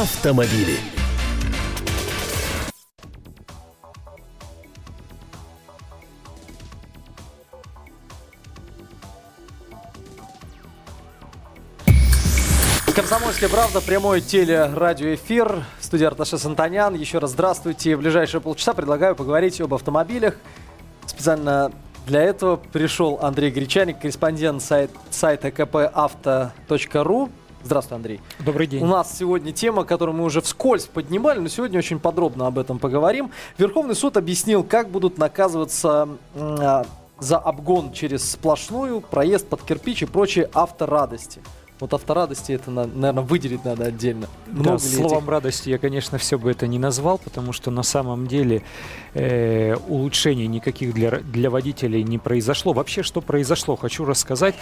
автомобили. Комсомольская правда, прямой телерадиоэфир. Студия Арташа Сантанян. Еще раз здравствуйте. В ближайшие полчаса предлагаю поговорить об автомобилях. Специально для этого пришел Андрей Гречаник, корреспондент сайт, сайта kpauto.ru. Здравствуй, Андрей. Добрый день. У нас сегодня тема, которую мы уже вскользь поднимали, но сегодня очень подробно об этом поговорим. Верховный суд объяснил, как будут наказываться э, за обгон через сплошную, проезд под кирпич и прочие авторадости. Вот авторадости это, наверное, выделить надо отдельно. Много да, словом этих? радости я, конечно, все бы это не назвал, потому что на самом деле э, улучшений никаких для, для водителей не произошло. Вообще, что произошло, хочу рассказать.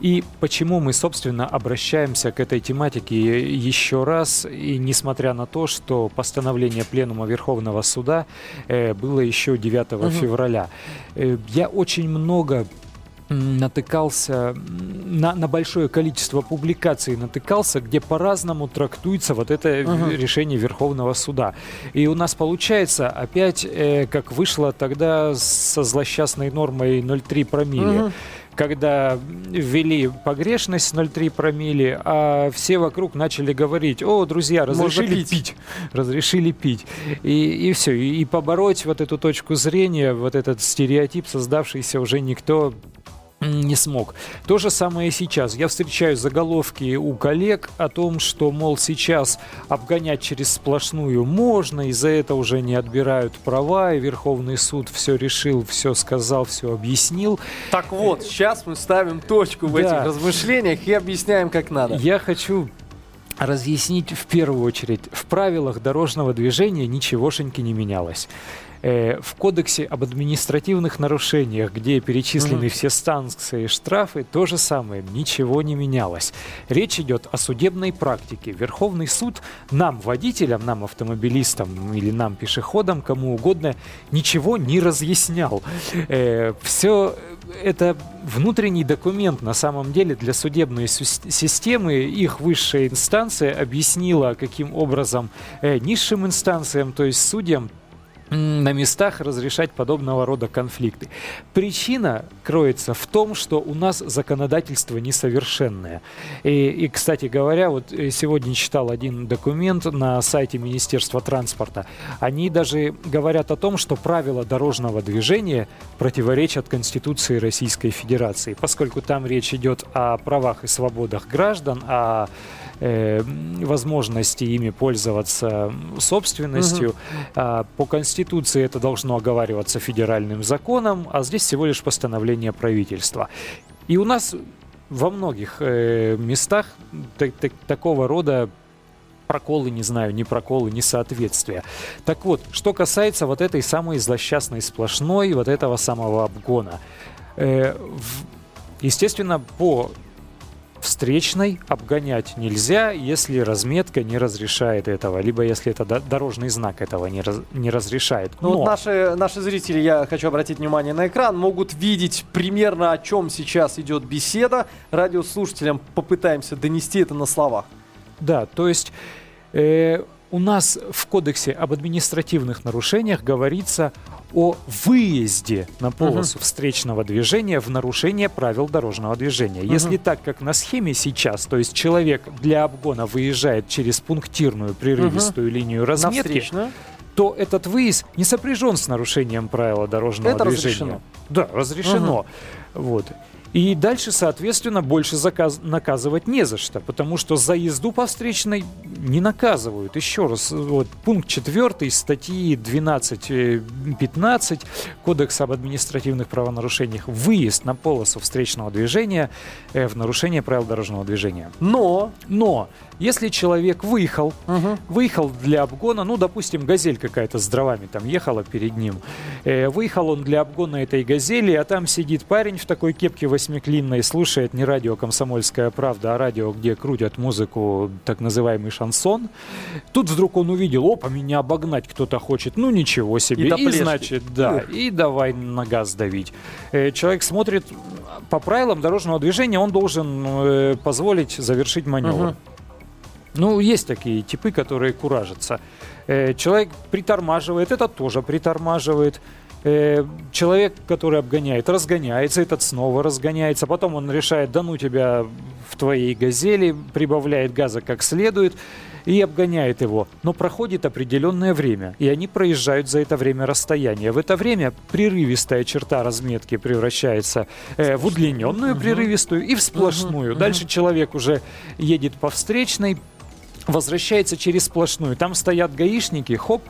И почему мы, собственно, обращаемся к этой тематике еще раз. И несмотря на то, что постановление Пленума Верховного Суда э, было еще 9 угу. февраля. Э, я очень много натыкался на, на большое количество публикаций, натыкался, где по-разному трактуется вот это uh-huh. решение Верховного суда. И у нас получается опять, э, как вышло тогда со злосчастной нормой 0,3 промилле. Uh-huh когда ввели погрешность 0,3 промили, а все вокруг начали говорить, о, друзья, разрешили пить. пить, разрешили пить. И, и все, и, и побороть вот эту точку зрения, вот этот стереотип, создавшийся уже никто не смог. То же самое и сейчас. Я встречаю заголовки у коллег о том, что, мол, сейчас обгонять через сплошную можно, и за это уже не отбирают права, и Верховный суд все решил, все сказал, все объяснил. Так вот, сейчас мы ставим точку в да. этих размышлениях и объясняем, как надо. Я хочу разъяснить в первую очередь. В правилах дорожного движения ничегошеньки не менялось. Э, в кодексе об административных нарушениях, где перечислены mm-hmm. все станции и штрафы, то же самое, ничего не менялось. Речь идет о судебной практике. Верховный суд нам, водителям, нам, автомобилистам или нам, пешеходам, кому угодно, ничего не разъяснял. Э, все это внутренний документ на самом деле для судебной системы. Их высшая инстанция объяснила, каким образом э, низшим инстанциям, то есть судьям, на местах разрешать подобного рода конфликты. Причина кроется в том, что у нас законодательство несовершенное. И, и кстати говоря, вот э, сегодня читал один документ на сайте Министерства транспорта. Они даже говорят о том, что правила дорожного движения противоречат Конституции Российской Федерации, поскольку там речь идет о правах и свободах граждан, о э, возможности ими пользоваться собственностью. Угу. А, по Конституции это должно оговариваться федеральным законом, а здесь всего лишь постановление правительства. И у нас во многих э, местах так, так, такого рода проколы, не знаю, не проколы, несоответствия. Так вот, что касается вот этой самой злосчастной сплошной, вот этого самого обгона. Э, в, естественно, по встречной обгонять нельзя, если разметка не разрешает этого, либо если это дорожный знак этого не, раз, не разрешает. Ну вот наши, наши зрители, я хочу обратить внимание на экран, могут видеть примерно о чем сейчас идет беседа. Радиослушателям попытаемся донести это на словах. Да, то есть э, у нас в Кодексе об административных нарушениях говорится о выезде на полосу uh-huh. встречного движения в нарушение правил дорожного движения. Uh-huh. Если так, как на схеме сейчас, то есть человек для обгона выезжает через пунктирную прерывистую uh-huh. линию разметки, то этот выезд не сопряжен с нарушением правила дорожного Это движения. Разрешено. Да, разрешено. Uh-huh. Вот. И дальше, соответственно, больше заказ... наказывать не за что, потому что за езду по встречной не наказывают. Еще раз, вот, пункт 4 статьи 12.15 э, Кодекса об административных правонарушениях. Выезд на полосу встречного движения э, в нарушение правил дорожного движения. Но, но, если человек выехал, угу. выехал для обгона, ну, допустим, газель какая-то с дровами там ехала перед ним, э, выехал он для обгона этой газели, а там сидит парень в такой кепке 8 восьмиклинной слушает не радио «Комсомольская правда», а радио, где крутят музыку, так называемый шансон. Тут вдруг он увидел, опа, меня обогнать кто-то хочет. Ну, ничего себе. И, и значит, да, и давай на газ давить. Э, человек смотрит, по правилам дорожного движения он должен э, позволить завершить маневр. Угу. Ну, есть такие типы, которые куражатся. Э, человек притормаживает, это тоже притормаживает. Э, человек, который обгоняет, разгоняется, этот снова разгоняется. Потом он решает, да ну тебя в твоей газели, прибавляет газа как следует и обгоняет его. Но проходит определенное время, и они проезжают за это время расстояние. В это время прерывистая черта разметки превращается э, в удлиненную угу. прерывистую и в сплошную. Угу. Дальше человек уже едет по встречной, возвращается через сплошную. Там стоят гаишники, хоп,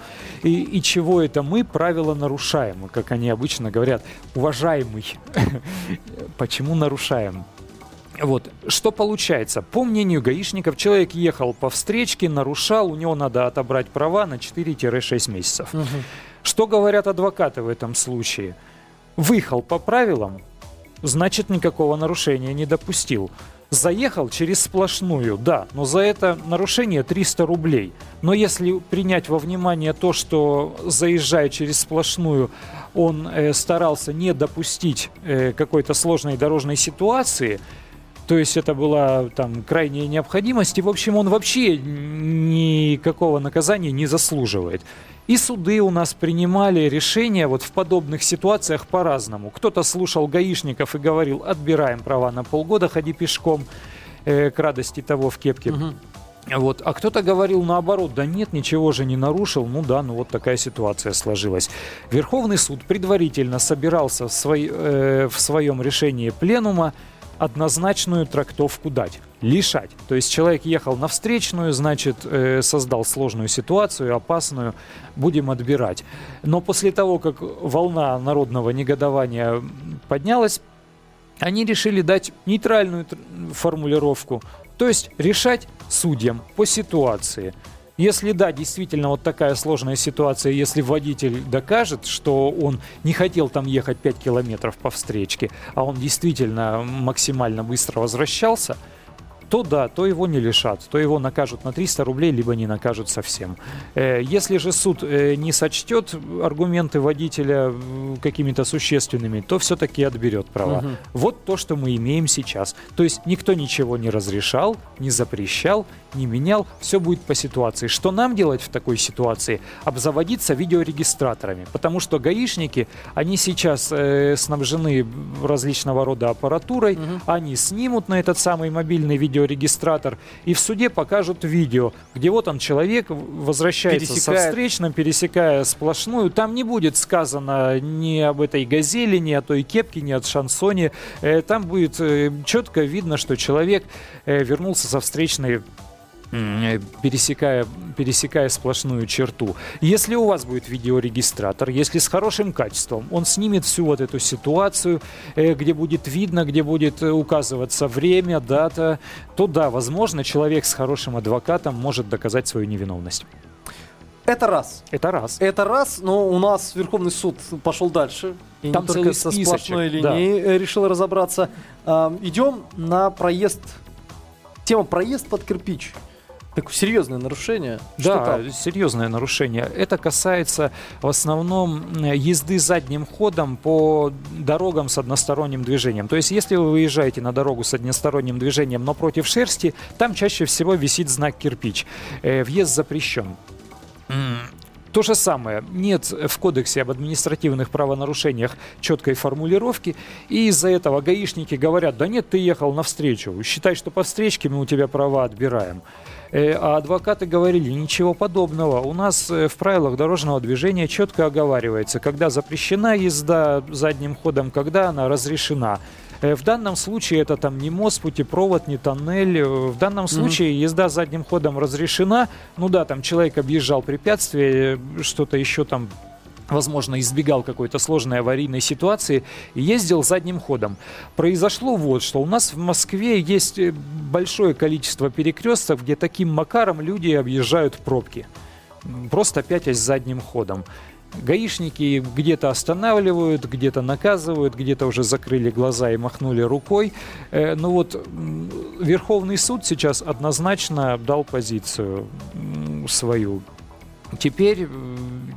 и, и чего это мы правила нарушаем, как они обычно говорят, уважаемый. Почему нарушаем? Вот, что получается? По мнению гаишников, человек ехал по встречке, нарушал, у него надо отобрать права на 4-6 месяцев. Угу. Что говорят адвокаты в этом случае? Выехал по правилам, значит никакого нарушения не допустил. Заехал через сплошную, да, но за это нарушение 300 рублей. Но если принять во внимание то, что заезжая через сплошную, он э, старался не допустить э, какой-то сложной дорожной ситуации, то есть это была там крайняя необходимость, и в общем он вообще никакого наказания не заслуживает. И суды у нас принимали решения вот в подобных ситуациях по-разному. Кто-то слушал гаишников и говорил, отбираем права на полгода, ходи пешком, э, к радости того в кепке. Угу. Вот. А кто-то говорил наоборот, да нет, ничего же не нарушил, ну да, ну вот такая ситуация сложилась. Верховный суд предварительно собирался в, свой, э, в своем решении пленума однозначную трактовку дать. Лишать. То есть человек ехал на встречную, значит, э, создал сложную ситуацию, опасную, будем отбирать. Но после того, как волна народного негодования поднялась, они решили дать нейтральную формулировку. То есть решать судьям по ситуации – если да, действительно вот такая сложная ситуация, если водитель докажет, что он не хотел там ехать 5 километров по встречке, а он действительно максимально быстро возвращался – то да, то его не лишат, то его накажут на 300 рублей, либо не накажут совсем. Э, если же суд э, не сочтет аргументы водителя какими-то существенными, то все-таки отберет права. Угу. Вот то, что мы имеем сейчас. То есть никто ничего не разрешал, не запрещал, не менял, все будет по ситуации. Что нам делать в такой ситуации? Обзаводиться видеорегистраторами, потому что гаишники, они сейчас э, снабжены различного рода аппаратурой, угу. они снимут на этот самый мобильный видео видеорегистратор, и в суде покажут видео, где вот он человек возвращается пересекает. со встречным, пересекая сплошную. Там не будет сказано ни об этой газели, ни о той кепке, ни о шансоне. Э, там будет э, четко видно, что человек э, вернулся со встречной пересекая, пересекая сплошную черту. Если у вас будет видеорегистратор, если с хорошим качеством, он снимет всю вот эту ситуацию, э, где будет видно, где будет э, указываться время, дата, то да, возможно, человек с хорошим адвокатом может доказать свою невиновность. Это раз. Это раз. Это раз, но у нас Верховный суд пошел дальше. И Там не только со сплошной линией да. Э, решил разобраться. идем на проезд. Тема проезд под кирпич. Так серьезное нарушение? Да, серьезное нарушение. Это касается в основном езды задним ходом по дорогам с односторонним движением. То есть, если вы выезжаете на дорогу с односторонним движением, но против шерсти, там чаще всего висит знак кирпич. Э, въезд запрещен. То же самое. Нет в кодексе об административных правонарушениях четкой формулировки, и из-за этого гаишники говорят, да нет, ты ехал навстречу, считай, что по встречке мы у тебя права отбираем. Э, а адвокаты говорили, ничего подобного. У нас э, в правилах дорожного движения четко оговаривается, когда запрещена езда задним ходом, когда она разрешена. Э, в данном случае это там не мост, путепровод, не тоннель. В данном случае mm-hmm. езда задним ходом разрешена. Ну да, там человек объезжал препятствие, что-то еще там возможно, избегал какой-то сложной аварийной ситуации и ездил задним ходом. Произошло вот, что у нас в Москве есть э, большое количество перекрестков, где таким макаром люди объезжают пробки. Просто пятясь задним ходом. Гаишники где-то останавливают, где-то наказывают, где-то уже закрыли глаза и махнули рукой. Э, Но ну вот Верховный суд сейчас однозначно дал позицию свою. Теперь,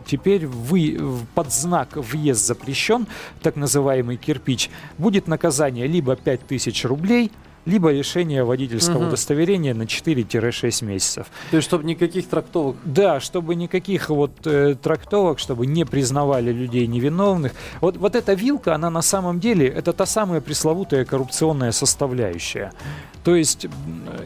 теперь вы, под знак «въезд запрещен», так называемый кирпич, будет наказание либо 5000 рублей, либо лишение водительского угу. удостоверения на 4-6 месяцев. То есть, чтобы никаких трактовок? Да, чтобы никаких вот э, трактовок, чтобы не признавали людей невиновных. Вот, вот эта вилка, она на самом деле, это та самая пресловутая коррупционная составляющая. То есть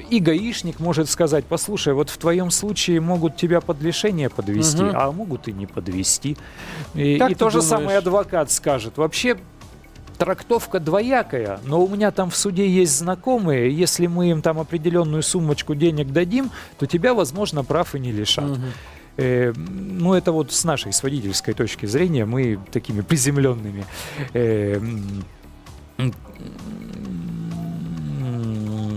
и гаишник может сказать, послушай, вот в твоем случае могут тебя под лишение подвести, угу. а могут и не подвести. И, и то же самое адвокат скажет. Вообще трактовка двоякая, но у меня там в суде есть знакомые, если мы им там определенную суммочку денег дадим, то тебя, возможно, прав и не лишат. Угу. Э, ну, это вот с нашей, с водительской точки зрения, мы такими приземленными э,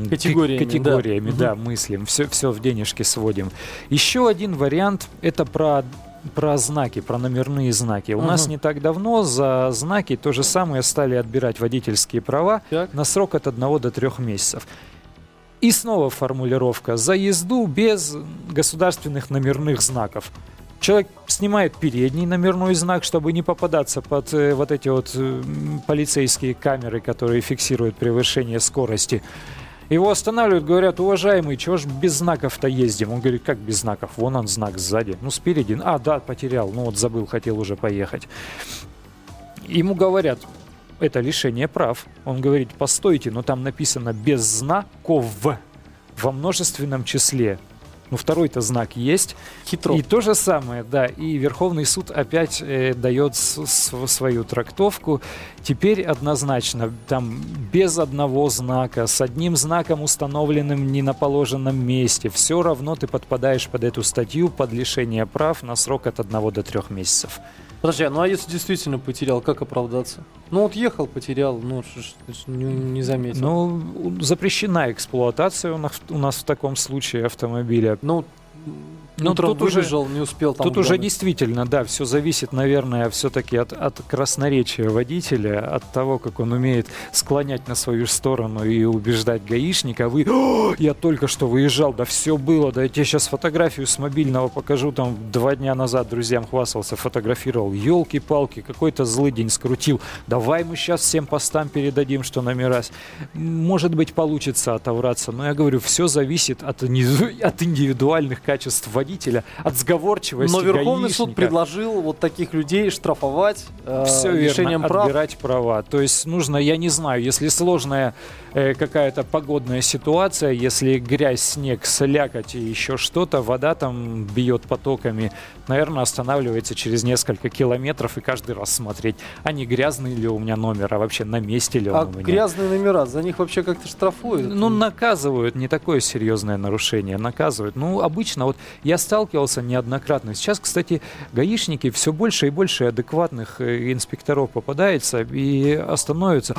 категориями, категориями да, да мыслим, все, все в денежки сводим. Еще один вариант это про про знаки, про номерные знаки. У нас не так давно за знаки то же самое стали отбирать водительские права так. на срок от одного до трех месяцев. И снова формулировка за езду без государственных номерных знаков. Человек снимает передний номерной знак, чтобы не попадаться под э, вот эти вот э, полицейские камеры, которые фиксируют превышение скорости. Его останавливают, говорят, уважаемый, чего ж без знаков-то ездим? Он говорит, как без знаков? Вон он знак сзади. Ну, спереди. А, да, потерял. Ну, вот забыл, хотел уже поехать. Ему говорят, это лишение прав. Он говорит, постойте, но там написано без знаков во множественном числе. Ну, второй-то знак есть. Хитро. И то же самое, да. И Верховный суд опять э, дает свою трактовку. Теперь однозначно, там без одного знака, с одним знаком, установленным не на положенном месте, все равно ты подпадаешь под эту статью под лишение прав на срок от одного до трех месяцев. Подожди, а ну а если действительно потерял, как оправдаться? Ну вот ехал, потерял, ну не, не заметил. Ну запрещена эксплуатация у нас, у нас в таком случае автомобиля. Ну ну, Утром тут выбежал, уже, не успел там. Тут уже действительно, да, все зависит, наверное, все-таки от, от красноречия водителя, от того, как он умеет склонять на свою сторону и убеждать гаишника. Вы, я только что выезжал, да все было, да я тебе сейчас фотографию с мобильного покажу, там два дня назад друзьям хвастался, фотографировал. Елки-палки, какой-то злый день скрутил. Давай мы сейчас всем постам передадим, что номера. Может быть, получится отовраться, но я говорю, все зависит от, от индивидуальных качеств водителя водителя, от сговорчивости Но Верховный гаишника. суд предложил вот таких людей штрафовать э, Все решением верно, прав. отбирать права. То есть нужно, я не знаю, если сложная э, какая-то погодная ситуация, если грязь, снег, слякоть и еще что-то, вода там бьет потоками, наверное, останавливается через несколько километров и каждый раз смотреть, а не грязный ли у меня номер, а вообще на месте ли он а у меня. грязные номера, за них вообще как-то штрафуют? Ну, наказывают, не такое серьезное нарушение, наказывают. Ну, обычно вот я сталкивался неоднократно. Сейчас, кстати, гаишники все больше и больше адекватных э, инспекторов попадается и остановятся.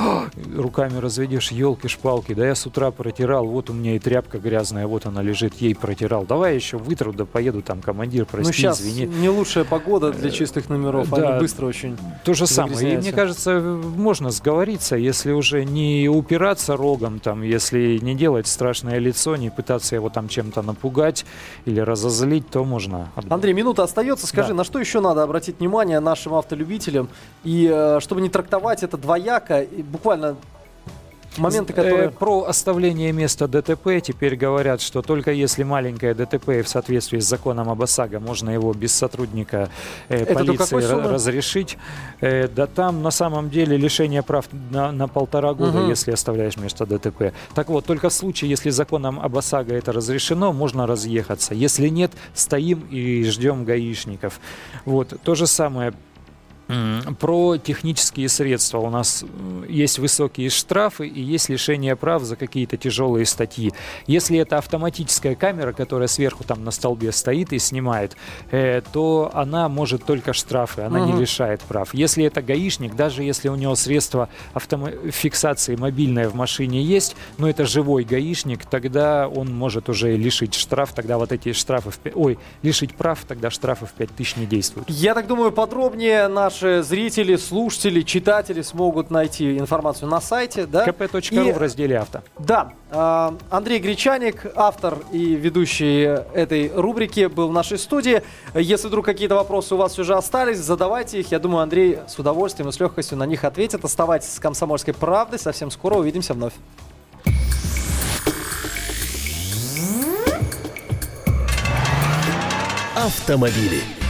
Руками разведешь, елки-шпалки, да я с утра протирал, вот у меня и тряпка грязная, вот она лежит, ей протирал. Давай еще вытру, да поеду там, командир, прости, ну, сейчас извини. не лучшая погода для чистых номеров, да, они быстро очень То же самое. И мне кажется, можно сговориться, если уже не упираться рогом, там, если не делать страшное лицо, не пытаться его там чем-то напугать или разозлить, залить, то можно. Андрей, минута остается. Скажи, да. на что еще надо обратить внимание нашим автолюбителям? И э, чтобы не трактовать это двояко, буквально Моменты, которые... Э, про оставление места ДТП теперь говорят, что только если маленькое ДТП в соответствии с законом об ОСАГО, можно его без сотрудника э, полиции разрешить. Э, да там на самом деле лишение прав на, на полтора года, угу. если оставляешь место ДТП. Так вот, только в случае, если законом об ОСАГО это разрешено, можно разъехаться. Если нет, стоим и ждем гаишников. Вот. То же самое про технические средства. У нас есть высокие штрафы и есть лишение прав за какие-то тяжелые статьи. Если это автоматическая камера, которая сверху там на столбе стоит и снимает, э, то она может только штрафы, она угу. не лишает прав. Если это гаишник, даже если у него средство автомо- фиксации мобильное в машине есть, но это живой гаишник, тогда он может уже лишить штраф, тогда вот эти штрафы, в, ой, лишить прав, тогда штрафы в 5000 не действуют. Я так думаю, подробнее наш наши зрители, слушатели, читатели смогут найти информацию на сайте. Да? kp.ru в разделе «Авто». Да. А, Андрей Гречаник, автор и ведущий этой рубрики, был в нашей студии. Если вдруг какие-то вопросы у вас уже остались, задавайте их. Я думаю, Андрей с удовольствием и с легкостью на них ответит. Оставайтесь с «Комсомольской правдой». Совсем скоро увидимся вновь. автомобили.